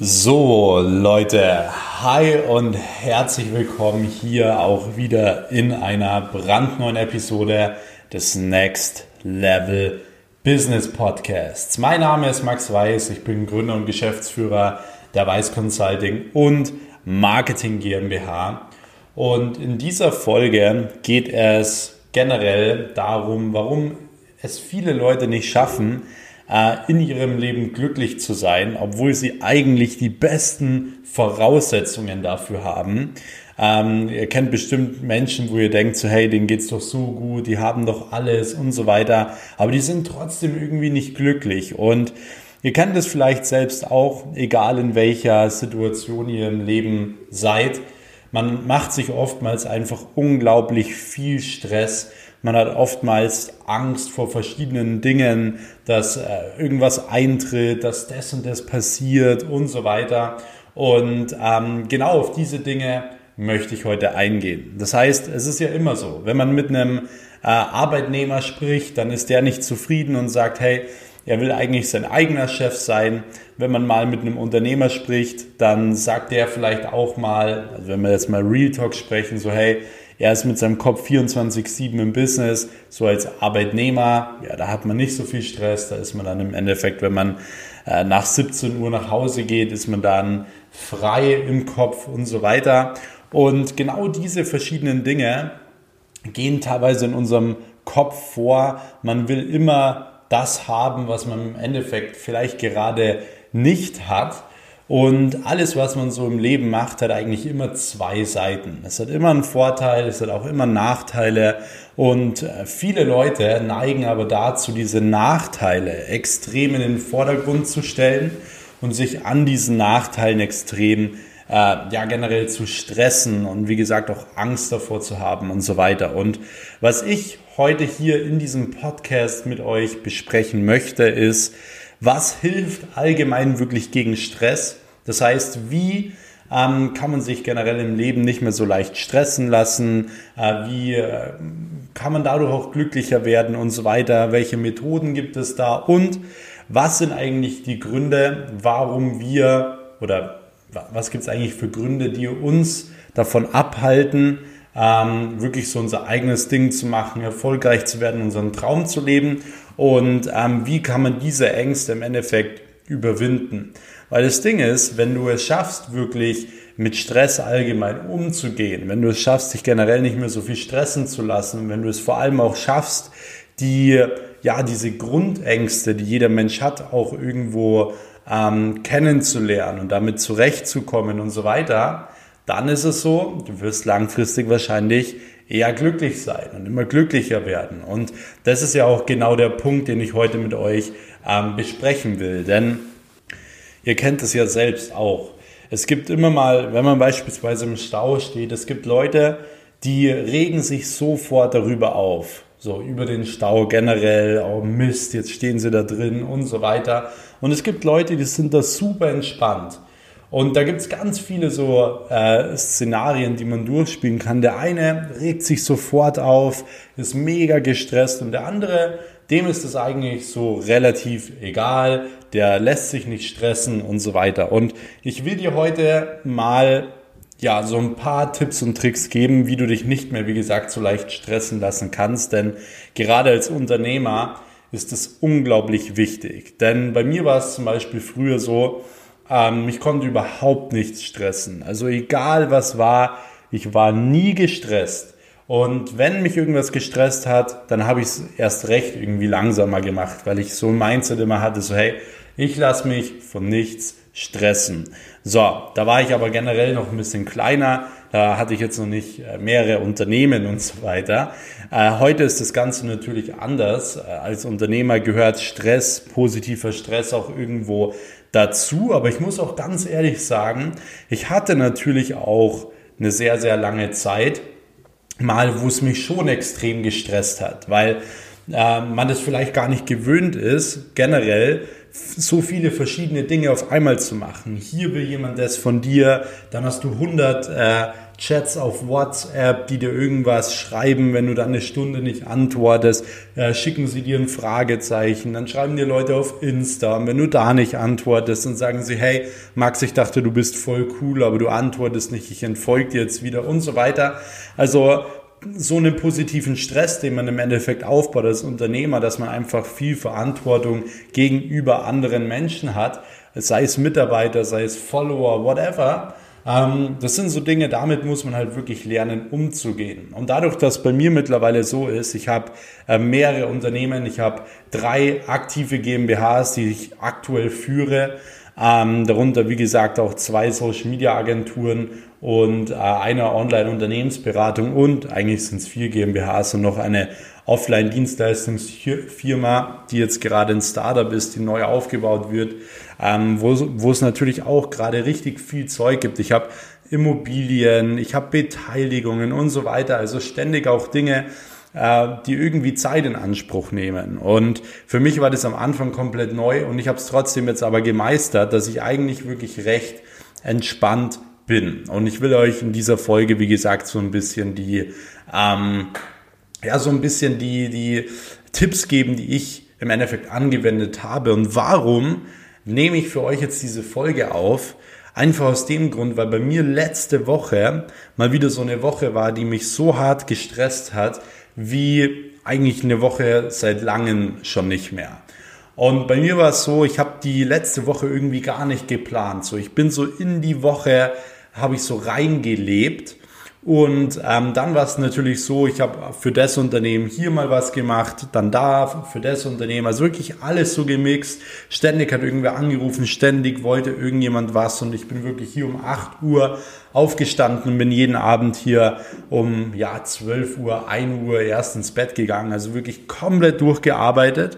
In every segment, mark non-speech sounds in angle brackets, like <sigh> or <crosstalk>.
So, Leute, hi und herzlich willkommen hier auch wieder in einer brandneuen Episode des Next Level Business Podcasts. Mein Name ist Max Weiß, ich bin Gründer und Geschäftsführer der Weiß Consulting und Marketing GmbH. Und in dieser Folge geht es generell darum, warum es viele Leute nicht schaffen, in ihrem Leben glücklich zu sein, obwohl sie eigentlich die besten Voraussetzungen dafür haben. Ähm, ihr kennt bestimmt Menschen, wo ihr denkt, so hey, denen geht's doch so gut, die haben doch alles und so weiter, aber die sind trotzdem irgendwie nicht glücklich und Ihr kennt es vielleicht selbst auch, egal in welcher Situation ihr im Leben seid. Man macht sich oftmals einfach unglaublich viel Stress man hat oftmals Angst vor verschiedenen Dingen, dass äh, irgendwas eintritt, dass das und das passiert und so weiter. Und ähm, genau auf diese Dinge möchte ich heute eingehen. Das heißt, es ist ja immer so, wenn man mit einem äh, Arbeitnehmer spricht, dann ist der nicht zufrieden und sagt, hey, er will eigentlich sein eigener Chef sein. Wenn man mal mit einem Unternehmer spricht, dann sagt der vielleicht auch mal, also wenn wir jetzt mal Real Talk sprechen, so hey, er ist mit seinem Kopf 24-7 im Business, so als Arbeitnehmer, ja, da hat man nicht so viel Stress, da ist man dann im Endeffekt, wenn man äh, nach 17 Uhr nach Hause geht, ist man dann frei im Kopf und so weiter. Und genau diese verschiedenen Dinge gehen teilweise in unserem Kopf vor. Man will immer das haben, was man im Endeffekt vielleicht gerade nicht hat. Und alles, was man so im Leben macht, hat eigentlich immer zwei Seiten. Es hat immer einen Vorteil, es hat auch immer Nachteile. Und äh, viele Leute neigen aber dazu, diese Nachteile extrem in den Vordergrund zu stellen und sich an diesen Nachteilen extrem äh, ja generell zu stressen und wie gesagt auch Angst davor zu haben und so weiter. Und was ich heute hier in diesem Podcast mit euch besprechen möchte, ist, was hilft allgemein wirklich gegen Stress? Das heißt, wie ähm, kann man sich generell im Leben nicht mehr so leicht stressen lassen? Äh, wie äh, kann man dadurch auch glücklicher werden und so weiter? Welche Methoden gibt es da? Und was sind eigentlich die Gründe, warum wir oder was gibt es eigentlich für Gründe, die uns davon abhalten, ähm, wirklich so unser eigenes Ding zu machen, erfolgreich zu werden, unseren Traum zu leben und ähm, wie kann man diese Ängste im Endeffekt überwinden. Weil das Ding ist, wenn du es schaffst, wirklich mit Stress allgemein umzugehen, wenn du es schaffst, dich generell nicht mehr so viel stressen zu lassen, wenn du es vor allem auch schaffst, die, ja, diese Grundängste, die jeder Mensch hat, auch irgendwo ähm, kennenzulernen und damit zurechtzukommen und so weiter, dann ist es so, du wirst langfristig wahrscheinlich eher glücklich sein und immer glücklicher werden. Und das ist ja auch genau der Punkt, den ich heute mit euch ähm, besprechen will. Denn ihr kennt es ja selbst auch. Es gibt immer mal, wenn man beispielsweise im Stau steht, es gibt Leute, die regen sich sofort darüber auf. So über den Stau generell, oh Mist, jetzt stehen sie da drin und so weiter. Und es gibt Leute, die sind da super entspannt. Und da gibt es ganz viele so äh, Szenarien, die man durchspielen kann. Der eine regt sich sofort auf, ist mega gestresst und der andere, dem ist es eigentlich so relativ egal, der lässt sich nicht stressen und so weiter. Und ich will dir heute mal ja, so ein paar Tipps und Tricks geben, wie du dich nicht mehr, wie gesagt, so leicht stressen lassen kannst. Denn gerade als Unternehmer ist es unglaublich wichtig. Denn bei mir war es zum Beispiel früher so, ähm, mich konnte überhaupt nichts stressen. Also egal was war, ich war nie gestresst. Und wenn mich irgendwas gestresst hat, dann habe ich es erst recht irgendwie langsamer gemacht, weil ich so ein Mindset immer hatte, so hey, ich lasse mich von nichts stressen. So, da war ich aber generell noch ein bisschen kleiner. Da hatte ich jetzt noch nicht äh, mehrere Unternehmen und so weiter. Äh, heute ist das Ganze natürlich anders. Äh, als Unternehmer gehört Stress, positiver Stress auch irgendwo dazu. Aber ich muss auch ganz ehrlich sagen, ich hatte natürlich auch eine sehr, sehr lange Zeit mal, wo es mich schon extrem gestresst hat, weil man das vielleicht gar nicht gewöhnt ist, generell so viele verschiedene Dinge auf einmal zu machen. Hier will jemand das von dir, dann hast du 100 äh, Chats auf WhatsApp, die dir irgendwas schreiben, wenn du dann eine Stunde nicht antwortest, äh, schicken sie dir ein Fragezeichen, dann schreiben dir Leute auf Insta, und wenn du da nicht antwortest, dann sagen sie, hey, Max, ich dachte, du bist voll cool, aber du antwortest nicht, ich entfolge dir jetzt wieder und so weiter. Also so einen positiven Stress, den man im Endeffekt aufbaut als Unternehmer, dass man einfach viel Verantwortung gegenüber anderen Menschen hat, sei es Mitarbeiter, sei es Follower, whatever. Ähm, das sind so Dinge, damit muss man halt wirklich lernen, umzugehen. Und dadurch, dass bei mir mittlerweile so ist, ich habe äh, mehrere Unternehmen, ich habe drei aktive GmbHs, die ich aktuell führe, ähm, darunter, wie gesagt, auch zwei Social Media Agenturen und äh, eine Online-Unternehmensberatung und eigentlich sind es vier GmbHs und noch eine Offline-Dienstleistungsfirma, die jetzt gerade ein Startup ist, die neu aufgebaut wird, ähm, wo, wo es natürlich auch gerade richtig viel Zeug gibt. Ich habe Immobilien, ich habe Beteiligungen und so weiter, also ständig auch Dinge, äh, die irgendwie Zeit in Anspruch nehmen. Und für mich war das am Anfang komplett neu und ich habe es trotzdem jetzt aber gemeistert, dass ich eigentlich wirklich recht entspannt bin. Und ich will euch in dieser Folge, wie gesagt, so ein bisschen die, ähm, ja, so ein bisschen die, die Tipps geben, die ich im Endeffekt angewendet habe. Und warum nehme ich für euch jetzt diese Folge auf? Einfach aus dem Grund, weil bei mir letzte Woche mal wieder so eine Woche war, die mich so hart gestresst hat, wie eigentlich eine Woche seit langem schon nicht mehr. Und bei mir war es so, ich habe die letzte Woche irgendwie gar nicht geplant. So, ich bin so in die Woche, habe ich so reingelebt und ähm, dann war es natürlich so, ich habe für das Unternehmen hier mal was gemacht, dann da für das Unternehmen, also wirklich alles so gemixt. Ständig hat irgendwer angerufen, ständig wollte irgendjemand was und ich bin wirklich hier um 8 Uhr aufgestanden und bin jeden Abend hier um ja 12 Uhr, 1 Uhr erst ins Bett gegangen, also wirklich komplett durchgearbeitet.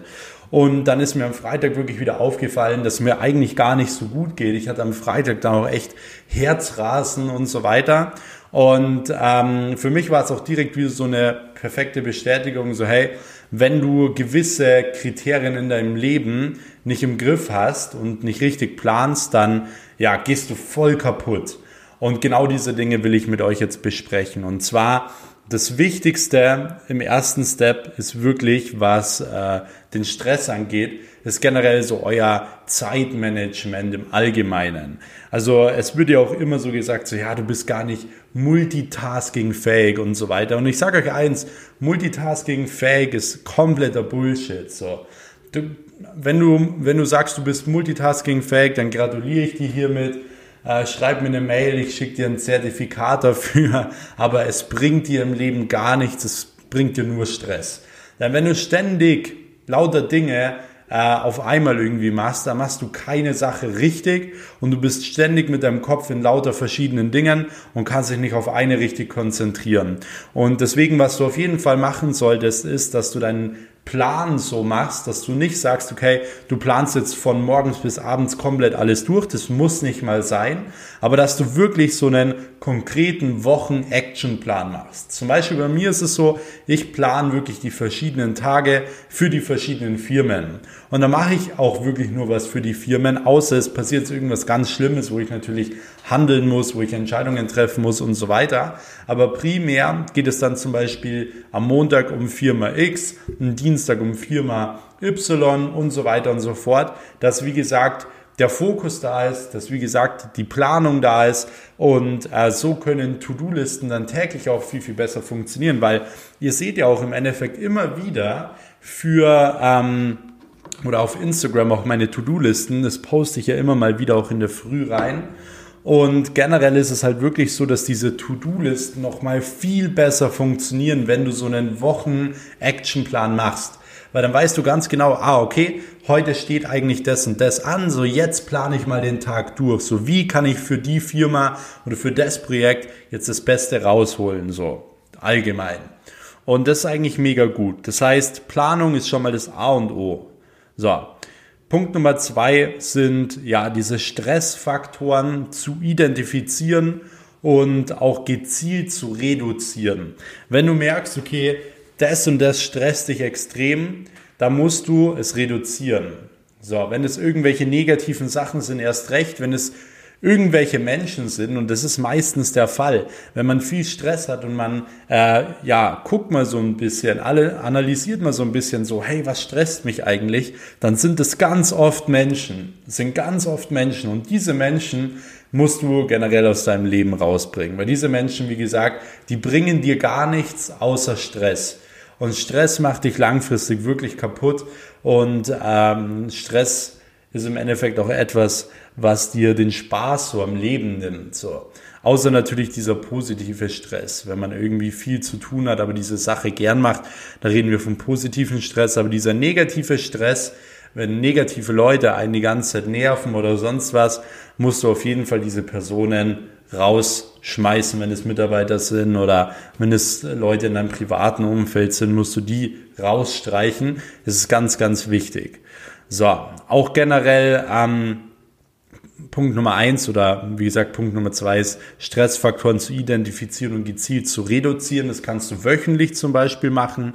Und dann ist mir am Freitag wirklich wieder aufgefallen, dass mir eigentlich gar nicht so gut geht. Ich hatte am Freitag dann auch echt Herzrasen und so weiter. Und ähm, für mich war es auch direkt wieder so eine perfekte Bestätigung, so hey, wenn du gewisse Kriterien in deinem Leben nicht im Griff hast und nicht richtig planst, dann ja, gehst du voll kaputt. Und genau diese Dinge will ich mit euch jetzt besprechen. Und zwar das Wichtigste im ersten Step ist wirklich, was äh, den Stress angeht, ist generell so euer Zeitmanagement im Allgemeinen. Also es wird ja auch immer so gesagt, so ja, du bist gar nicht multitasking-fähig und so weiter. Und ich sage euch eins, multitasking-fähig ist kompletter Bullshit. So. Du, wenn, du, wenn du sagst, du bist multitasking-fähig, dann gratuliere ich dir hiermit äh, schreib mir eine Mail, ich schicke dir ein Zertifikat dafür, <laughs> aber es bringt dir im Leben gar nichts, es bringt dir nur Stress. Denn wenn du ständig lauter Dinge äh, auf einmal irgendwie machst, dann machst du keine Sache richtig und du bist ständig mit deinem Kopf in lauter verschiedenen Dingen und kannst dich nicht auf eine richtig konzentrieren. Und deswegen, was du auf jeden Fall machen solltest, ist, dass du deinen Plan so machst, dass du nicht sagst, okay, du planst jetzt von morgens bis abends komplett alles durch, das muss nicht mal sein, aber dass du wirklich so einen konkreten Wochen-Action-Plan machst. Zum Beispiel bei mir ist es so, ich plane wirklich die verschiedenen Tage für die verschiedenen Firmen. Und da mache ich auch wirklich nur was für die Firmen, außer es passiert irgendwas ganz Schlimmes, wo ich natürlich handeln muss, wo ich Entscheidungen treffen muss und so weiter. Aber primär geht es dann zum Beispiel am Montag um Firma X, am Dienstag um Firma Y und so weiter und so fort. Dass, wie gesagt, der Fokus da ist, dass wie gesagt die Planung da ist und äh, so können To-Do-Listen dann täglich auch viel, viel besser funktionieren, weil ihr seht ja auch im Endeffekt immer wieder für ähm, oder auf Instagram auch meine To-Do-Listen, das poste ich ja immer mal wieder auch in der Früh rein. Und generell ist es halt wirklich so, dass diese To-Do-Listen nochmal viel besser funktionieren, wenn du so einen Wochen-Actionplan machst. Weil dann weißt du ganz genau, ah, okay, heute steht eigentlich das und das an, so jetzt plane ich mal den Tag durch. So wie kann ich für die Firma oder für das Projekt jetzt das Beste rausholen, so allgemein. Und das ist eigentlich mega gut. Das heißt, Planung ist schon mal das A und O. So. Punkt Nummer zwei sind ja diese Stressfaktoren zu identifizieren und auch gezielt zu reduzieren. Wenn du merkst, okay, das und das stresst dich extrem, da musst du es reduzieren. So, wenn es irgendwelche negativen Sachen sind, erst recht, wenn es irgendwelche Menschen sind und das ist meistens der Fall. Wenn man viel Stress hat und man, äh, ja, guckt mal so ein bisschen, alle analysiert mal so ein bisschen so, hey, was stresst mich eigentlich? Dann sind es ganz oft Menschen, sind ganz oft Menschen und diese Menschen musst du generell aus deinem Leben rausbringen, weil diese Menschen, wie gesagt, die bringen dir gar nichts außer Stress. Und Stress macht dich langfristig wirklich kaputt und ähm, Stress ist im Endeffekt auch etwas, was dir den Spaß so am Leben nimmt. So. Außer natürlich dieser positive Stress, wenn man irgendwie viel zu tun hat, aber diese Sache gern macht, da reden wir vom positiven Stress, aber dieser negative Stress, wenn negative Leute einen die ganze Zeit nerven oder sonst was, musst du auf jeden Fall diese Personen rausschmeißen, wenn es Mitarbeiter sind oder wenn es Leute in deinem privaten Umfeld sind, musst du die rausstreichen. Das ist ganz, ganz wichtig. So, auch generell ähm, Punkt Nummer eins oder wie gesagt Punkt Nummer zwei ist Stressfaktoren zu identifizieren und gezielt zu reduzieren. Das kannst du wöchentlich zum Beispiel machen.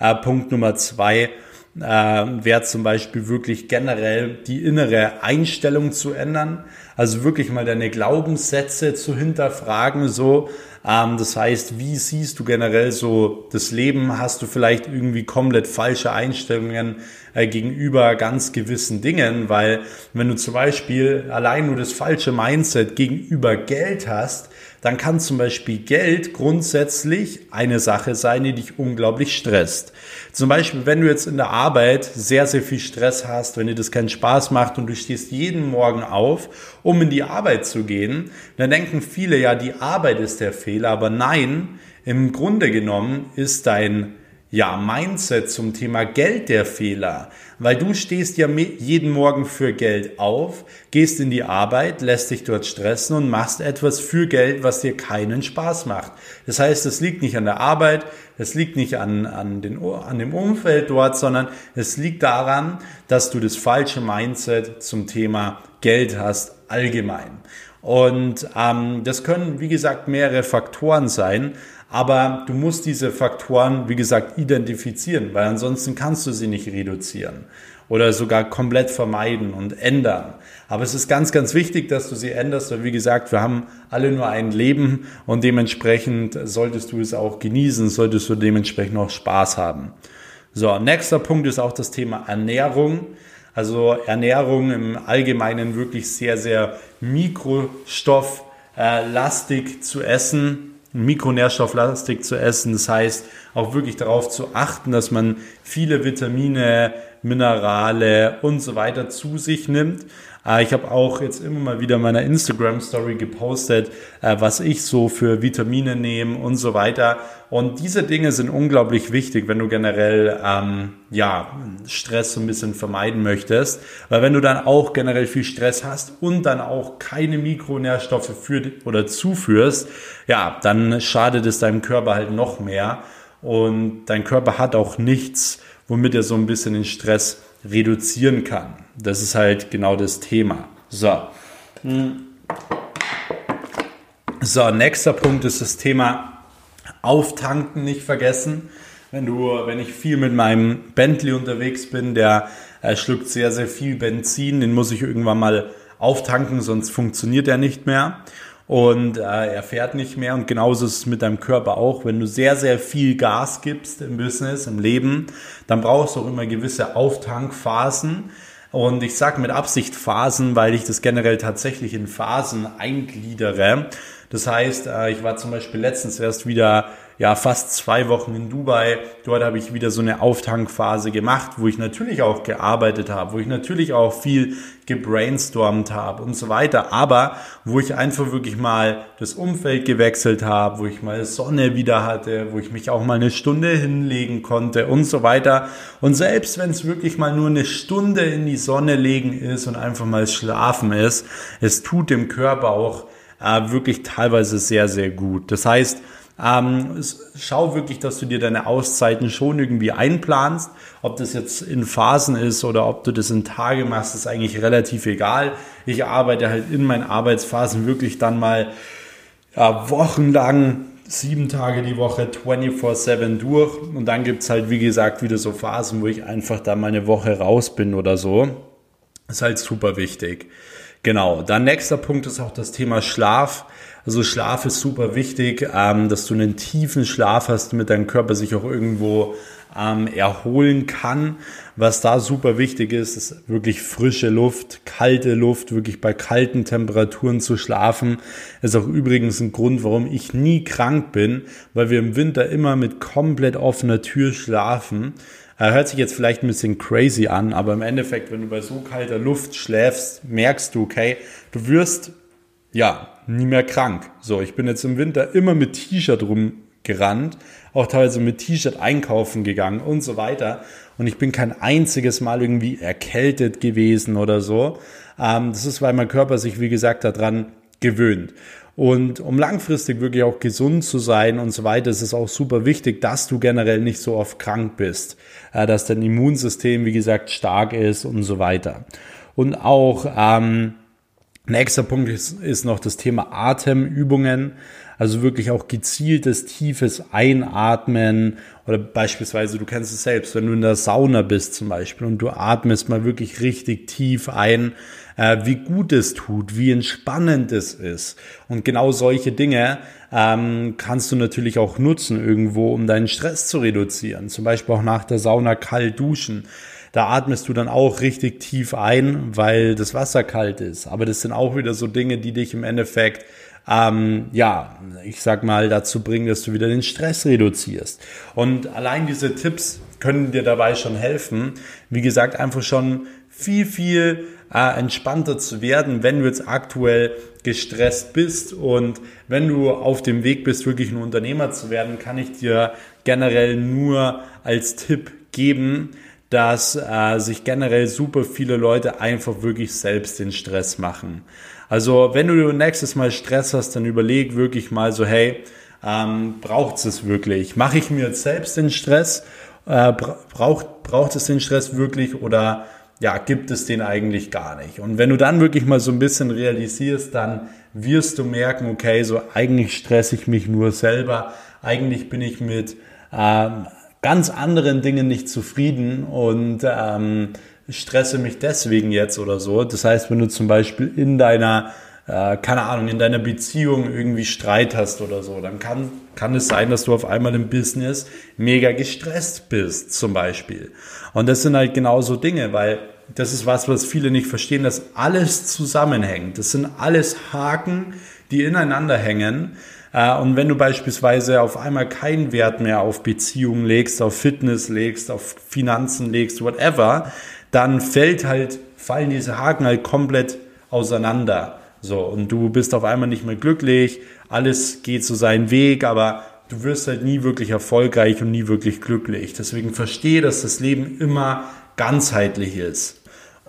Äh, Punkt Nummer zwei äh, wäre zum Beispiel wirklich generell die innere Einstellung zu ändern. Also wirklich mal deine Glaubenssätze zu hinterfragen, so. Ähm, das heißt, wie siehst du generell so das Leben? Hast du vielleicht irgendwie komplett falsche Einstellungen äh, gegenüber ganz gewissen Dingen? Weil wenn du zum Beispiel allein nur das falsche Mindset gegenüber Geld hast, dann kann zum Beispiel Geld grundsätzlich eine Sache sein, die dich unglaublich stresst. Zum Beispiel, wenn du jetzt in der Arbeit sehr, sehr viel Stress hast, wenn dir das keinen Spaß macht und du stehst jeden Morgen auf, um in die Arbeit zu gehen, dann denken viele, ja, die Arbeit ist der Fehler, aber nein, im Grunde genommen ist dein ja, Mindset zum Thema Geld der Fehler. Weil du stehst ja jeden Morgen für Geld auf, gehst in die Arbeit, lässt dich dort stressen und machst etwas für Geld, was dir keinen Spaß macht. Das heißt, es liegt nicht an der Arbeit, es liegt nicht an, an, den, an dem Umfeld dort, sondern es liegt daran, dass du das falsche Mindset zum Thema Geld hast allgemein. Und ähm, das können, wie gesagt, mehrere Faktoren sein. Aber du musst diese Faktoren, wie gesagt, identifizieren, weil ansonsten kannst du sie nicht reduzieren oder sogar komplett vermeiden und ändern. Aber es ist ganz, ganz wichtig, dass du sie änderst, weil wie gesagt, wir haben alle nur ein Leben und dementsprechend solltest du es auch genießen, solltest du dementsprechend auch Spaß haben. So, nächster Punkt ist auch das Thema Ernährung. Also Ernährung im Allgemeinen wirklich sehr, sehr mikrostofflastig zu essen mikronährstofflastig zu essen. Das heißt, auch wirklich darauf zu achten, dass man viele Vitamine, Minerale und so weiter zu sich nimmt. Äh, ich habe auch jetzt immer mal wieder meiner Instagram Story gepostet, äh, was ich so für Vitamine nehme und so weiter. Und diese Dinge sind unglaublich wichtig, wenn du generell ähm, ja Stress so ein bisschen vermeiden möchtest, weil wenn du dann auch generell viel Stress hast und dann auch keine Mikronährstoffe für oder zuführst, ja, dann schadet es deinem Körper halt noch mehr und dein Körper hat auch nichts, womit er so ein bisschen den Stress reduzieren kann. Das ist halt genau das Thema. So. So, nächster Punkt ist das Thema Auftanken nicht vergessen. Wenn du, wenn ich viel mit meinem Bentley unterwegs bin, der äh, schluckt sehr, sehr viel Benzin, den muss ich irgendwann mal auftanken, sonst funktioniert er nicht mehr und äh, er fährt nicht mehr. Und genauso ist es mit deinem Körper auch. Wenn du sehr, sehr viel Gas gibst im Business, im Leben, dann brauchst du auch immer gewisse Auftankphasen. Und ich sage mit Absicht Phasen, weil ich das generell tatsächlich in Phasen eingliedere. Das heißt, äh, ich war zum Beispiel letztens erst wieder ja fast zwei Wochen in Dubai. Dort habe ich wieder so eine Auftankphase gemacht, wo ich natürlich auch gearbeitet habe, wo ich natürlich auch viel gebrainstormt habe und so weiter, aber wo ich einfach wirklich mal das Umfeld gewechselt habe, wo ich mal Sonne wieder hatte, wo ich mich auch mal eine Stunde hinlegen konnte und so weiter. Und selbst wenn es wirklich mal nur eine Stunde in die Sonne legen ist und einfach mal schlafen ist, es tut dem Körper auch äh, wirklich teilweise sehr, sehr gut. Das heißt, ähm, schau wirklich, dass du dir deine Auszeiten schon irgendwie einplanst. Ob das jetzt in Phasen ist oder ob du das in Tage machst, ist eigentlich relativ egal. Ich arbeite halt in meinen Arbeitsphasen wirklich dann mal ja, wochenlang sieben Tage die Woche 24-7 durch. Und dann gibt es halt, wie gesagt, wieder so Phasen, wo ich einfach da mal eine Woche raus bin oder so. Ist halt super wichtig. Genau. Dann nächster Punkt ist auch das Thema Schlaf. Also Schlaf ist super wichtig, ähm, dass du einen tiefen Schlaf hast, damit dein Körper sich auch irgendwo ähm, erholen kann. Was da super wichtig ist, ist wirklich frische Luft, kalte Luft, wirklich bei kalten Temperaturen zu schlafen. Ist auch übrigens ein Grund, warum ich nie krank bin, weil wir im Winter immer mit komplett offener Tür schlafen. Er hört sich jetzt vielleicht ein bisschen crazy an, aber im Endeffekt, wenn du bei so kalter Luft schläfst, merkst du, okay, du wirst ja nie mehr krank. So, ich bin jetzt im Winter immer mit T-Shirt rumgerannt, auch teilweise mit T-Shirt einkaufen gegangen und so weiter. Und ich bin kein einziges Mal irgendwie erkältet gewesen oder so. Ähm, das ist, weil mein Körper sich, wie gesagt, daran gewöhnt. Und um langfristig wirklich auch gesund zu sein und so weiter, ist es auch super wichtig, dass du generell nicht so oft krank bist, äh, dass dein Immunsystem, wie gesagt, stark ist und so weiter. Und auch ähm, nächster Punkt ist, ist noch das Thema Atemübungen. Also wirklich auch gezieltes, tiefes Einatmen oder beispielsweise, du kennst es selbst, wenn du in der Sauna bist zum Beispiel und du atmest mal wirklich richtig tief ein, äh, wie gut es tut, wie entspannend es ist. Und genau solche Dinge ähm, kannst du natürlich auch nutzen irgendwo, um deinen Stress zu reduzieren. Zum Beispiel auch nach der Sauna kalt duschen. Da atmest du dann auch richtig tief ein, weil das Wasser kalt ist. Aber das sind auch wieder so Dinge, die dich im Endeffekt ähm, ja, ich sag mal, dazu bringen, dass du wieder den Stress reduzierst. Und allein diese Tipps können dir dabei schon helfen. Wie gesagt, einfach schon viel, viel äh, entspannter zu werden, wenn du jetzt aktuell gestresst bist und wenn du auf dem Weg bist, wirklich ein Unternehmer zu werden, kann ich dir generell nur als Tipp geben, dass äh, sich generell super viele Leute einfach wirklich selbst den Stress machen. Also wenn du nächstes Mal Stress hast, dann überleg wirklich mal so, hey, ähm, braucht es wirklich? Mache ich mir jetzt selbst den Stress? Äh, braucht, braucht es den Stress wirklich oder ja, gibt es den eigentlich gar nicht? Und wenn du dann wirklich mal so ein bisschen realisierst, dann wirst du merken, okay, so eigentlich stresse ich mich nur selber, eigentlich bin ich mit ähm, ganz anderen Dingen nicht zufrieden und ähm, stresse mich deswegen jetzt oder so. Das heißt, wenn du zum Beispiel in deiner, äh, keine Ahnung, in deiner Beziehung irgendwie Streit hast oder so, dann kann, kann es sein, dass du auf einmal im Business mega gestresst bist, zum Beispiel. Und das sind halt genauso Dinge, weil das ist was, was viele nicht verstehen, dass alles zusammenhängt. Das sind alles Haken, die ineinander hängen. Äh, und wenn du beispielsweise auf einmal keinen Wert mehr auf Beziehungen legst, auf Fitness legst, auf Finanzen legst, whatever, dann fällt halt, fallen diese Haken halt komplett auseinander. So, und du bist auf einmal nicht mehr glücklich, alles geht so seinen Weg, aber du wirst halt nie wirklich erfolgreich und nie wirklich glücklich. Deswegen verstehe, dass das Leben immer ganzheitlich ist.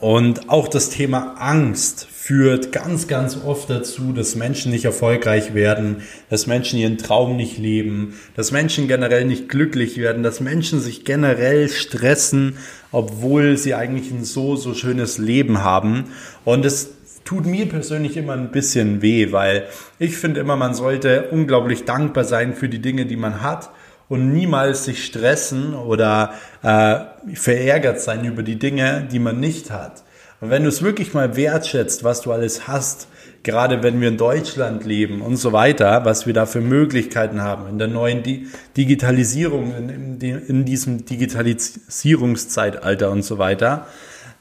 Und auch das Thema Angst führt ganz, ganz oft dazu, dass Menschen nicht erfolgreich werden, dass Menschen ihren Traum nicht leben, dass Menschen generell nicht glücklich werden, dass Menschen sich generell stressen, obwohl sie eigentlich ein so, so schönes Leben haben. Und es tut mir persönlich immer ein bisschen weh, weil ich finde immer, man sollte unglaublich dankbar sein für die Dinge, die man hat und niemals sich stressen oder äh, verärgert sein über die Dinge, die man nicht hat. Und wenn du es wirklich mal wertschätzt, was du alles hast, gerade wenn wir in Deutschland leben und so weiter, was wir da für Möglichkeiten haben in der neuen Di Digitalisierung, in, in, in diesem Digitalisierungszeitalter und so weiter,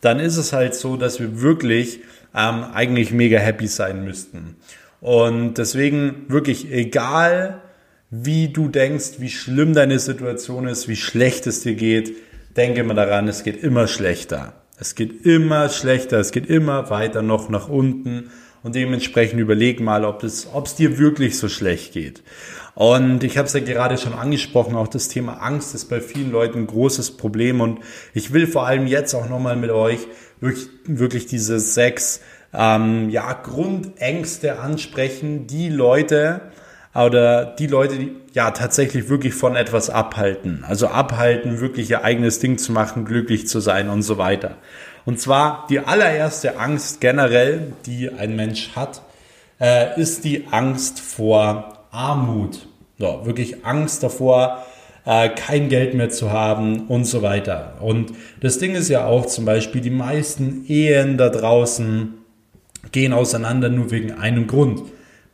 dann ist es halt so, dass wir wirklich ähm, eigentlich mega happy sein müssten. Und deswegen wirklich egal, wie du denkst, wie schlimm deine Situation ist, wie schlecht es dir geht, denke mal daran, es geht immer schlechter. Es geht immer schlechter, es geht immer weiter noch nach unten und dementsprechend überleg mal, ob es ob es dir wirklich so schlecht geht. Und ich habe es ja gerade schon angesprochen, auch das Thema Angst ist bei vielen Leuten ein großes Problem und ich will vor allem jetzt auch nochmal mit euch wirklich, wirklich diese sechs ähm, ja, Grundängste ansprechen, die Leute oder die Leute, die ja tatsächlich wirklich von etwas abhalten. Also abhalten, wirklich ihr eigenes Ding zu machen, glücklich zu sein und so weiter. Und zwar die allererste Angst generell, die ein Mensch hat, äh, ist die Angst vor Armut. So, wirklich Angst davor, äh, kein Geld mehr zu haben und so weiter. Und das Ding ist ja auch zum Beispiel, die meisten Ehen da draußen gehen auseinander nur wegen einem Grund,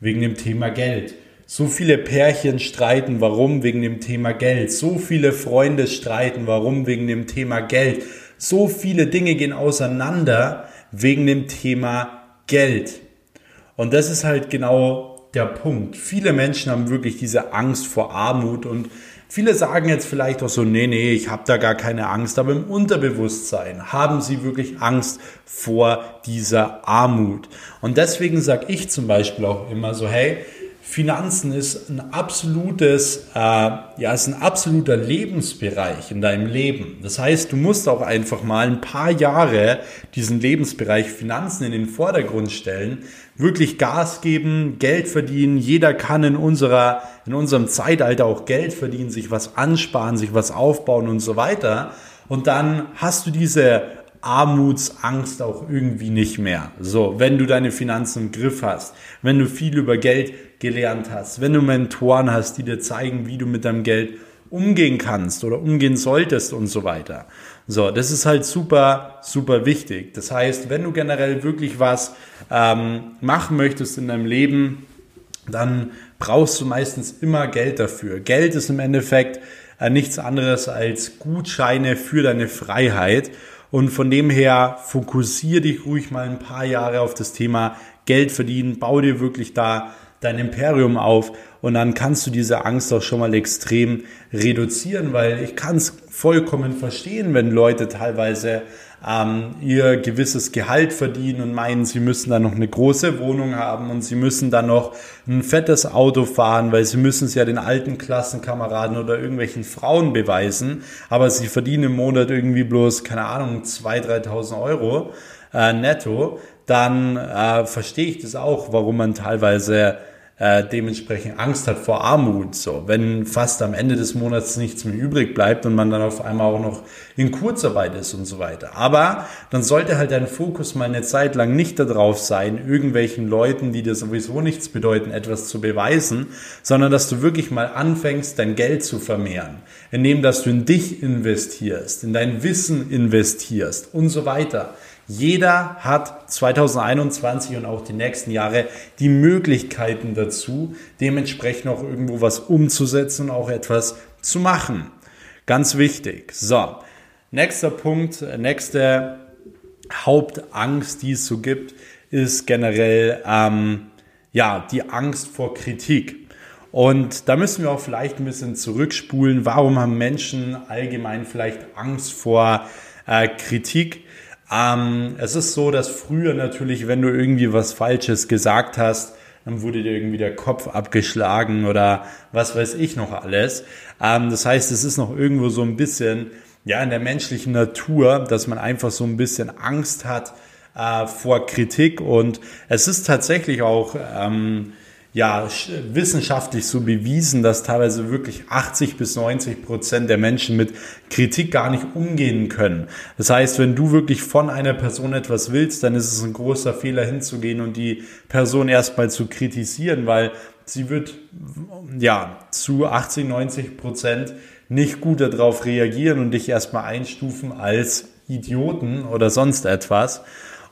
wegen dem Thema Geld. So viele Pärchen streiten, warum? Wegen dem Thema Geld. So viele Freunde streiten, warum? Wegen dem Thema Geld. So viele Dinge gehen auseinander wegen dem Thema Geld. Und das ist halt genau der Punkt. Viele Menschen haben wirklich diese Angst vor Armut und viele sagen jetzt vielleicht auch so, nee, nee, ich habe da gar keine Angst, aber im Unterbewusstsein haben sie wirklich Angst vor dieser Armut. Und deswegen sage ich zum Beispiel auch immer so, hey, Finanzen ist ein absolutes, äh, ja, ist ein absoluter Lebensbereich in deinem Leben. Das heißt, du musst auch einfach mal ein paar Jahre diesen Lebensbereich Finanzen in den Vordergrund stellen, wirklich Gas geben, Geld verdienen. Jeder kann in unserer, in unserem Zeitalter auch Geld verdienen, sich was ansparen, sich was aufbauen und so weiter. Und dann hast du diese Armutsangst auch irgendwie nicht mehr. So, wenn du deine Finanzen im Griff hast, wenn du viel über Geld gelernt hast, wenn du Mentoren hast, die dir zeigen, wie du mit deinem Geld umgehen kannst oder umgehen solltest und so weiter. So, das ist halt super, super wichtig. Das heißt, wenn du generell wirklich was ähm, machen möchtest in deinem Leben, dann brauchst du meistens immer Geld dafür. Geld ist im Endeffekt äh, nichts anderes als Gutscheine für deine Freiheit. Und von dem her fokussiere dich ruhig mal ein paar Jahre auf das Thema Geld verdienen. Bau dir wirklich da dein Imperium auf und dann kannst du diese Angst auch schon mal extrem reduzieren, weil ich kann es vollkommen verstehen, wenn Leute teilweise ähm, ihr gewisses Gehalt verdienen und meinen, sie müssen dann noch eine große Wohnung haben und sie müssen dann noch ein fettes Auto fahren, weil sie müssen es ja den alten Klassenkameraden oder irgendwelchen Frauen beweisen, aber sie verdienen im Monat irgendwie bloß, keine Ahnung, 2.000, 3.000 Euro äh, netto, dann äh, verstehe ich das auch, warum man teilweise äh, dementsprechend Angst hat vor Armut. So, wenn fast am Ende des Monats nichts mehr übrig bleibt und man dann auf einmal auch noch in Kurzarbeit ist und so weiter. Aber dann sollte halt dein Fokus mal eine Zeit lang nicht darauf sein, irgendwelchen Leuten, die dir sowieso nichts bedeuten, etwas zu beweisen, sondern dass du wirklich mal anfängst, dein Geld zu vermehren, indem dass du in dich investierst, in dein Wissen investierst und so weiter. Jeder hat 2021 und auch die nächsten Jahre die Möglichkeiten dazu, dementsprechend auch irgendwo was umzusetzen und auch etwas zu machen. Ganz wichtig. So, nächster Punkt, nächste Hauptangst, die es so gibt, ist generell ähm, ja die Angst vor Kritik. Und da müssen wir auch vielleicht ein bisschen zurückspulen. Warum haben Menschen allgemein vielleicht Angst vor äh, Kritik? Ähm, es ist so, dass früher natürlich, wenn du irgendwie was Falsches gesagt hast, dann wurde dir irgendwie der Kopf abgeschlagen oder was weiß ich noch alles. Ähm, das heißt, es ist noch irgendwo so ein bisschen, ja, in der menschlichen Natur, dass man einfach so ein bisschen Angst hat äh, vor Kritik und es ist tatsächlich auch, ähm, ja, wissenschaftlich so bewiesen, dass teilweise wirklich 80 bis 90 Prozent der Menschen mit Kritik gar nicht umgehen können. Das heißt, wenn du wirklich von einer Person etwas willst, dann ist es ein großer Fehler hinzugehen und die Person erstmal zu kritisieren, weil sie wird, ja, zu 80, 90 Prozent nicht gut darauf reagieren und dich erstmal einstufen als Idioten oder sonst etwas.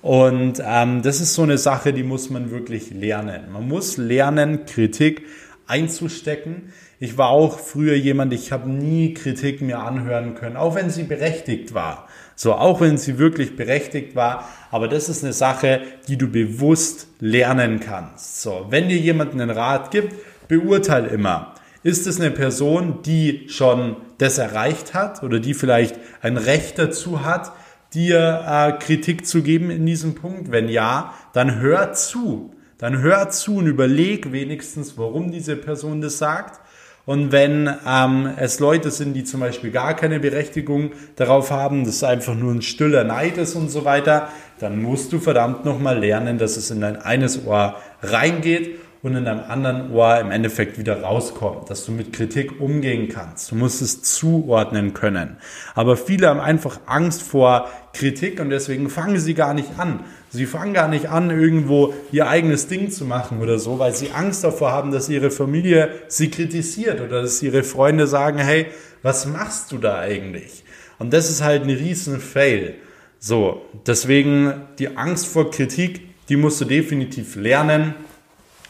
Und ähm, das ist so eine Sache, die muss man wirklich lernen. Man muss lernen, Kritik einzustecken. Ich war auch früher jemand, ich habe nie Kritik mir anhören können, auch wenn sie berechtigt war. So, auch wenn sie wirklich berechtigt war. Aber das ist eine Sache, die du bewusst lernen kannst. So, wenn dir jemand einen Rat gibt, beurteile immer. Ist es eine Person, die schon das erreicht hat oder die vielleicht ein Recht dazu hat, dir äh, Kritik zu geben in diesem Punkt? Wenn ja, dann hör zu. Dann hör zu und überleg wenigstens, warum diese Person das sagt. Und wenn ähm, es Leute sind, die zum Beispiel gar keine Berechtigung darauf haben, dass es einfach nur ein stiller Neid ist und so weiter, dann musst du verdammt nochmal lernen, dass es in dein eines Ohr reingeht und in einem anderen Ohr im Endeffekt wieder rauskommt, dass du mit Kritik umgehen kannst. Du musst es zuordnen können. Aber viele haben einfach Angst vor Kritik und deswegen fangen sie gar nicht an. Sie fangen gar nicht an, irgendwo ihr eigenes Ding zu machen oder so, weil sie Angst davor haben, dass ihre Familie sie kritisiert oder dass ihre Freunde sagen, hey, was machst du da eigentlich? Und das ist halt ein riesen Fail. So, deswegen die Angst vor Kritik, die musst du definitiv lernen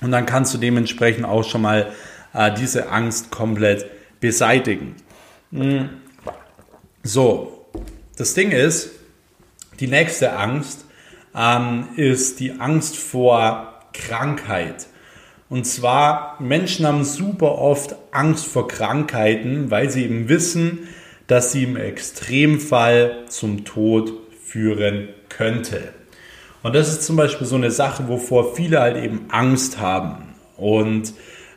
und dann kannst du dementsprechend auch schon mal äh, diese Angst komplett beseitigen. Hm. So, das Ding ist, die nächste Angst ähm, ist die Angst vor Krankheit. Und zwar, Menschen haben super oft Angst vor Krankheiten, weil sie eben wissen, dass sie im Extremfall zum Tod führen könnte. Und das ist zum Beispiel so eine Sache, wovor viele halt eben Angst haben. Und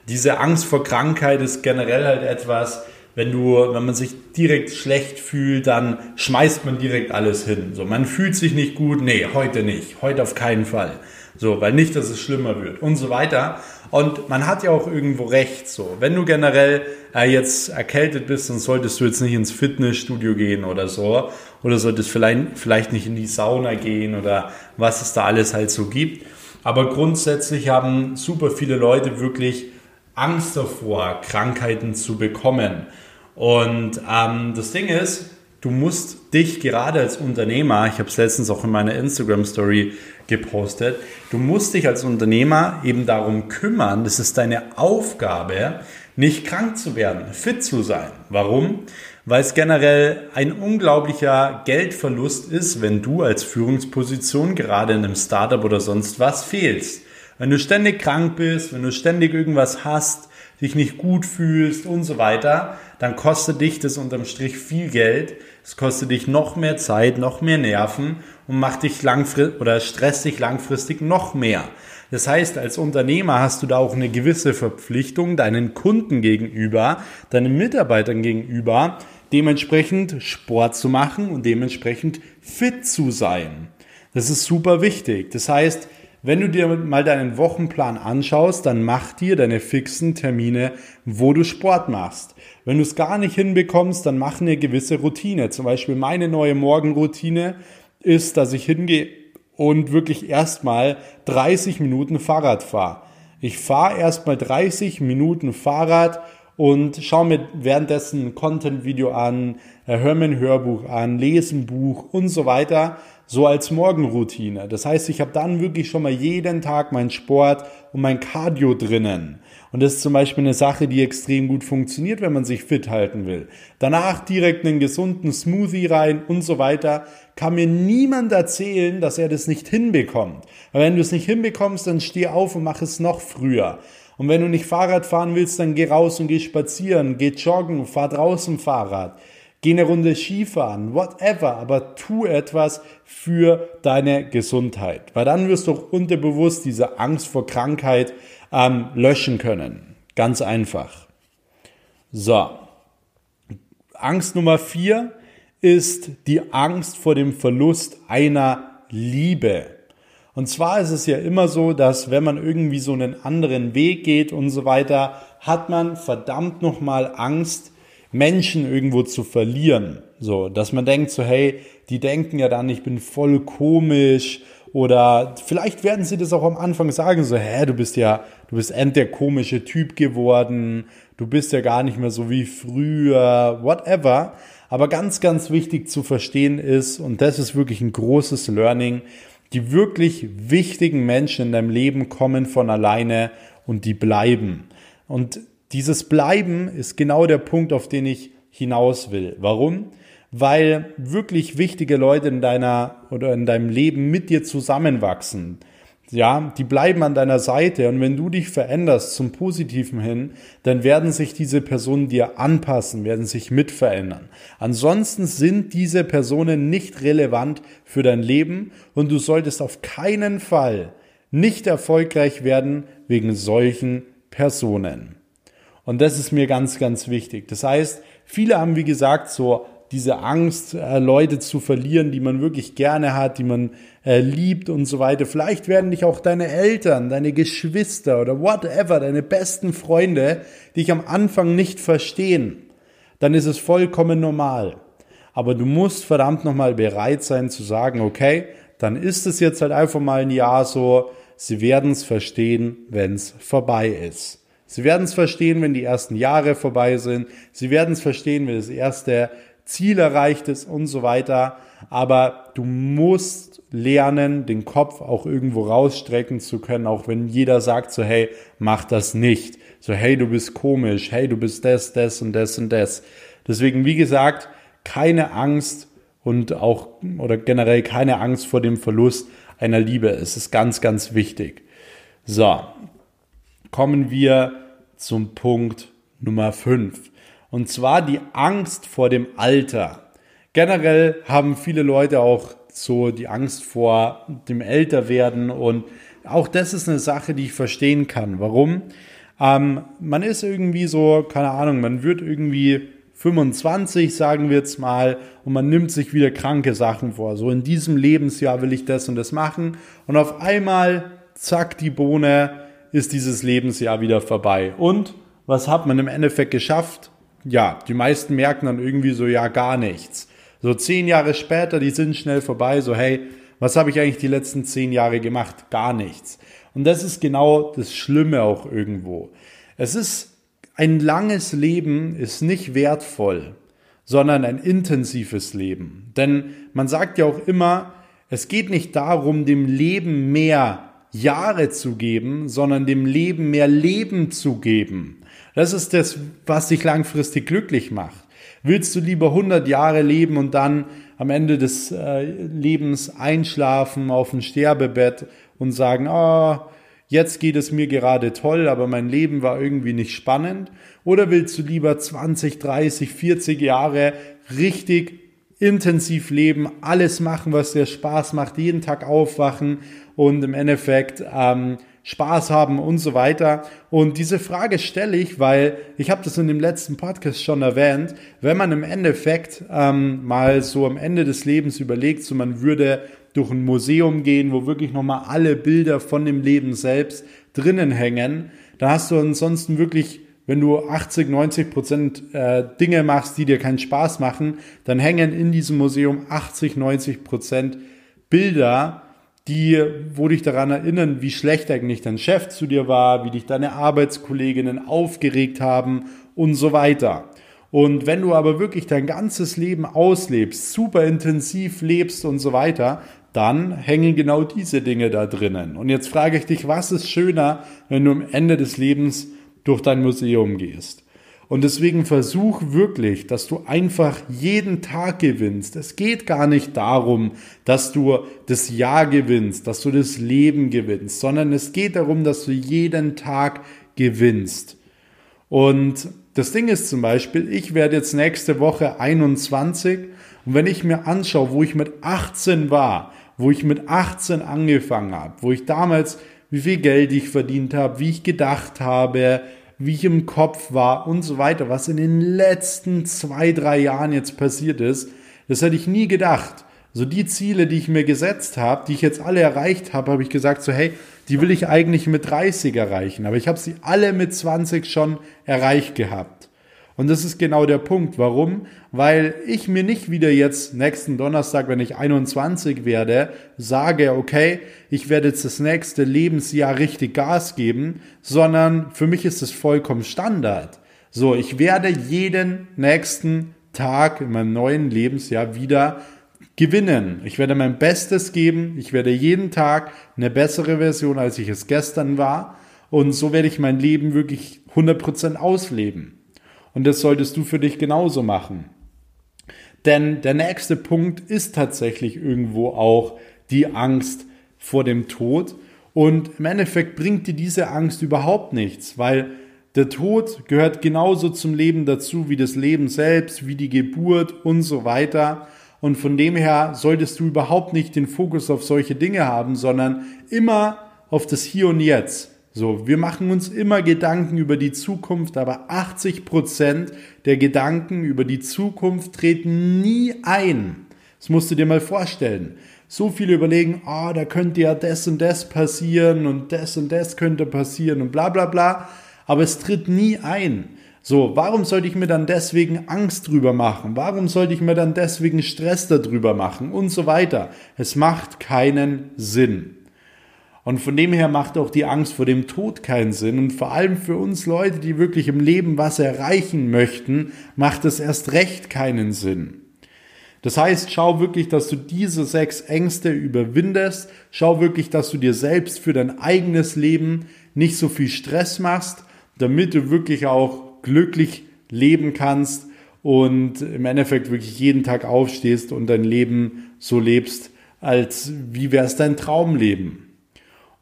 diese Angst vor Krankheit ist generell halt etwas, wenn du, wenn man sich direkt schlecht fühlt, dann schmeißt man direkt alles hin. So, man fühlt sich nicht gut, nee, heute nicht, heute auf keinen Fall. So, weil nicht, dass es schlimmer wird und so weiter. Und man hat ja auch irgendwo recht. So, wenn du generell äh, jetzt erkältet bist, dann solltest du jetzt nicht ins Fitnessstudio gehen oder so. Oder solltest vielleicht, vielleicht nicht in die Sauna gehen oder was es da alles halt so gibt. Aber grundsätzlich haben super viele Leute wirklich Angst davor, Krankheiten zu bekommen. Und ähm, das Ding ist, du musst dich gerade als Unternehmer, ich habe es letztens auch in meiner Instagram-Story gepostet, du musst dich als Unternehmer eben darum kümmern, das ist deine Aufgabe, nicht krank zu werden, fit zu sein. Warum? Weil es generell ein unglaublicher Geldverlust ist, wenn du als Führungsposition gerade in einem Startup oder sonst was fehlst. Wenn du ständig krank bist, wenn du ständig irgendwas hast, dich nicht gut fühlst und so weiter, dann kostet dich das unterm Strich viel Geld. Es kostet dich noch mehr Zeit, noch mehr Nerven und macht dich langfristig oder stresst dich langfristig noch mehr. Das heißt, als Unternehmer hast du da auch eine gewisse Verpflichtung deinen Kunden gegenüber, deinen Mitarbeitern gegenüber, dementsprechend Sport zu machen und dementsprechend fit zu sein. Das ist super wichtig. Das heißt, wenn du dir mal deinen Wochenplan anschaust, dann mach dir deine fixen Termine, wo du Sport machst. Wenn du es gar nicht hinbekommst, dann mach eine gewisse Routine. Zum Beispiel meine neue Morgenroutine ist, dass ich hingehe und wirklich erstmal 30 Minuten Fahrrad fahre. Ich fahre erstmal 30 Minuten Fahrrad und schaue mir währenddessen ein Content-Video an, höre mir ein Hörbuch an, lese ein Buch und so weiter so als Morgenroutine. Das heißt, ich habe dann wirklich schon mal jeden Tag meinen Sport und mein Cardio drinnen. Und das ist zum Beispiel eine Sache, die extrem gut funktioniert, wenn man sich fit halten will. Danach direkt einen gesunden Smoothie rein und so weiter. Kann mir niemand erzählen, dass er das nicht hinbekommt. Weil wenn du es nicht hinbekommst, dann steh auf und mach es noch früher. Und wenn du nicht Fahrrad fahren willst, dann geh raus und geh spazieren, geh joggen, fahr draußen Fahrrad. Geh eine Runde Skifahren, whatever, aber tu etwas für deine Gesundheit. Weil dann wirst du auch unterbewusst diese Angst vor Krankheit ähm, löschen können. Ganz einfach. So. Angst Nummer vier ist die Angst vor dem Verlust einer Liebe. Und zwar ist es ja immer so, dass wenn man irgendwie so einen anderen Weg geht und so weiter, hat man verdammt nochmal Angst, Menschen irgendwo zu verlieren. So, dass man denkt so, hey, die denken ja dann, ich bin voll komisch oder vielleicht werden sie das auch am Anfang sagen, so, hä, du bist ja, du bist end der komische Typ geworden, du bist ja gar nicht mehr so wie früher, whatever. Aber ganz, ganz wichtig zu verstehen ist, und das ist wirklich ein großes Learning, die wirklich wichtigen Menschen in deinem Leben kommen von alleine und die bleiben. Und dieses Bleiben ist genau der Punkt, auf den ich hinaus will. Warum? Weil wirklich wichtige Leute in deiner oder in deinem Leben mit dir zusammenwachsen. Ja, die bleiben an deiner Seite und wenn du dich veränderst zum Positiven hin, dann werden sich diese Personen dir anpassen, werden sich mitverändern. Ansonsten sind diese Personen nicht relevant für dein Leben und du solltest auf keinen Fall nicht erfolgreich werden wegen solchen Personen. Und das ist mir ganz, ganz wichtig. Das heißt, viele haben, wie gesagt, so diese Angst, äh, Leute zu verlieren, die man wirklich gerne hat, die man äh, liebt und so weiter. Vielleicht werden dich auch deine Eltern, deine Geschwister oder whatever, deine besten Freunde dich am Anfang nicht verstehen. Dann ist es vollkommen normal. Aber du musst verdammt nochmal bereit sein zu sagen, okay, dann ist es jetzt halt einfach mal ein Jahr so, sie werden es verstehen, wenn es vorbei ist. Sie werden es verstehen, wenn die ersten Jahre vorbei sind. Sie werden es verstehen, wenn das erste Ziel erreicht ist und so weiter. Aber du musst lernen, den Kopf auch irgendwo rausstrecken zu können, auch wenn jeder sagt so, hey, mach das nicht. So, hey, du bist komisch, hey, du bist das, das und das und das. Deswegen, wie gesagt, keine Angst und auch oder generell keine Angst vor dem Verlust einer Liebe. Es ist ganz, ganz wichtig. So, kommen wir zum Punkt Nummer 5. Und zwar die Angst vor dem Alter. Generell haben viele Leute auch so die Angst vor dem Älterwerden und auch das ist eine Sache, die ich verstehen kann. Warum? Ähm, man ist irgendwie so, keine Ahnung, man wird irgendwie 25, sagen wir jetzt mal, und man nimmt sich wieder kranke Sachen vor. So in diesem Lebensjahr will ich das und das machen. Und auf einmal, zack, die Bohne, ist dieses Lebensjahr wieder vorbei. Und was hat man im Endeffekt geschafft? Ja, die meisten merken dann irgendwie so, ja, gar nichts. So zehn Jahre später, die sind schnell vorbei, so, hey, was habe ich eigentlich die letzten zehn Jahre gemacht? Gar nichts. Und das ist genau das Schlimme auch irgendwo. Es ist ein langes Leben ist nicht wertvoll, sondern ein intensives Leben. Denn man sagt ja auch immer, es geht nicht darum, dem Leben mehr Jahre zu geben, sondern dem Leben mehr Leben zu geben. Das ist das, was dich langfristig glücklich macht. Willst du lieber 100 Jahre leben und dann am Ende des äh, Lebens einschlafen auf dem Sterbebett und sagen, oh, jetzt geht es mir gerade toll, aber mein Leben war irgendwie nicht spannend? Oder willst du lieber 20, 30, 40 Jahre richtig intensiv leben, alles machen, was dir Spaß macht, jeden Tag aufwachen und im Endeffekt ähm, Spaß haben und so weiter. Und diese Frage stelle ich, weil ich habe das in dem letzten Podcast schon erwähnt, wenn man im Endeffekt ähm, mal so am Ende des Lebens überlegt, so man würde durch ein Museum gehen, wo wirklich nochmal alle Bilder von dem Leben selbst drinnen hängen. Da hast du ansonsten wirklich, wenn du 80, 90 Prozent äh, Dinge machst, die dir keinen Spaß machen, dann hängen in diesem Museum 80, 90 Prozent Bilder, die, wo dich daran erinnern, wie schlecht eigentlich dein Chef zu dir war, wie dich deine Arbeitskolleginnen aufgeregt haben und so weiter. Und wenn du aber wirklich dein ganzes Leben auslebst, super intensiv lebst und so weiter, dann hängen genau diese Dinge da drinnen. Und jetzt frage ich dich, was ist schöner, wenn du am Ende des Lebens durch dein Museum gehst? Und deswegen versuch wirklich, dass du einfach jeden Tag gewinnst. Es geht gar nicht darum, dass du das Jahr gewinnst, dass du das Leben gewinnst, sondern es geht darum, dass du jeden Tag gewinnst. Und das Ding ist zum Beispiel, ich werde jetzt nächste Woche 21 und wenn ich mir anschaue, wo ich mit 18 war, wo ich mit 18 angefangen habe, wo ich damals, wie viel Geld ich verdient habe, wie ich gedacht habe, wie ich im Kopf war und so weiter, was in den letzten zwei, drei Jahren jetzt passiert ist, das hätte ich nie gedacht. So die Ziele, die ich mir gesetzt habe, die ich jetzt alle erreicht habe, habe ich gesagt so, hey, die will ich eigentlich mit 30 erreichen, aber ich habe sie alle mit 20 schon erreicht gehabt. Und das ist genau der Punkt. Warum? Weil ich mir nicht wieder jetzt nächsten Donnerstag, wenn ich 21 werde, sage, okay, ich werde jetzt das nächste Lebensjahr richtig Gas geben, sondern für mich ist es vollkommen Standard. So, ich werde jeden nächsten Tag in meinem neuen Lebensjahr wieder gewinnen. Ich werde mein Bestes geben. Ich werde jeden Tag eine bessere Version, als ich es gestern war. Und so werde ich mein Leben wirklich 100% ausleben. Und das solltest du für dich genauso machen. Denn der nächste Punkt ist tatsächlich irgendwo auch die Angst vor dem Tod. Und im Endeffekt bringt dir diese Angst überhaupt nichts, weil der Tod gehört genauso zum Leben dazu wie das Leben selbst, wie die Geburt und so weiter. Und von dem her solltest du überhaupt nicht den Fokus auf solche Dinge haben, sondern immer auf das Hier und Jetzt. So, wir machen uns immer Gedanken über die Zukunft, aber 80 Prozent der Gedanken über die Zukunft treten nie ein. Das musst du dir mal vorstellen. So viele überlegen, ah, oh, da könnte ja das und das passieren und das und das könnte passieren und bla bla bla. Aber es tritt nie ein. So, warum sollte ich mir dann deswegen Angst drüber machen? Warum sollte ich mir dann deswegen Stress darüber machen? Und so weiter. Es macht keinen Sinn. Und von dem her macht auch die Angst vor dem Tod keinen Sinn. Und vor allem für uns Leute, die wirklich im Leben was erreichen möchten, macht es erst recht keinen Sinn. Das heißt, schau wirklich, dass du diese sechs Ängste überwindest. Schau wirklich, dass du dir selbst für dein eigenes Leben nicht so viel Stress machst, damit du wirklich auch glücklich leben kannst und im Endeffekt wirklich jeden Tag aufstehst und dein Leben so lebst, als wie wäre es dein Traumleben.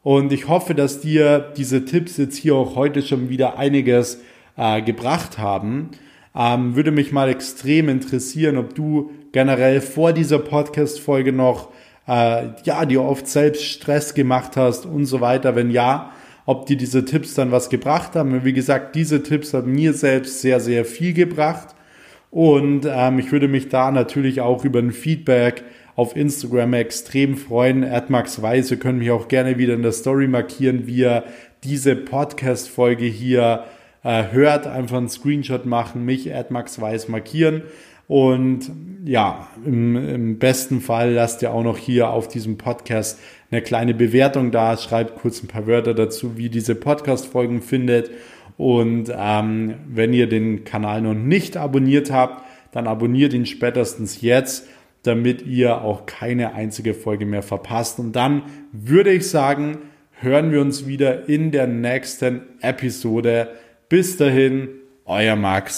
Und ich hoffe, dass dir diese Tipps jetzt hier auch heute schon wieder einiges äh, gebracht haben. Ähm, würde mich mal extrem interessieren, ob du generell vor dieser Podcast-Folge noch, äh, ja, dir oft selbst Stress gemacht hast und so weiter. Wenn ja, ob dir diese Tipps dann was gebracht haben. Wie gesagt, diese Tipps haben mir selbst sehr, sehr viel gebracht. Und ähm, ich würde mich da natürlich auch über ein Feedback auf Instagram extrem freuen. Admax Weiß, ihr könnt mich auch gerne wieder in der Story markieren, wie ihr diese Podcast-Folge hier äh, hört. Einfach einen Screenshot machen, mich Admax Weiß markieren. Und ja, im, im, besten Fall lasst ihr auch noch hier auf diesem Podcast eine kleine Bewertung da, schreibt kurz ein paar Wörter dazu, wie diese Podcast-Folgen findet. Und ähm, wenn ihr den Kanal noch nicht abonniert habt, dann abonniert ihn spätestens jetzt damit ihr auch keine einzige Folge mehr verpasst. Und dann würde ich sagen, hören wir uns wieder in der nächsten Episode. Bis dahin, euer Max.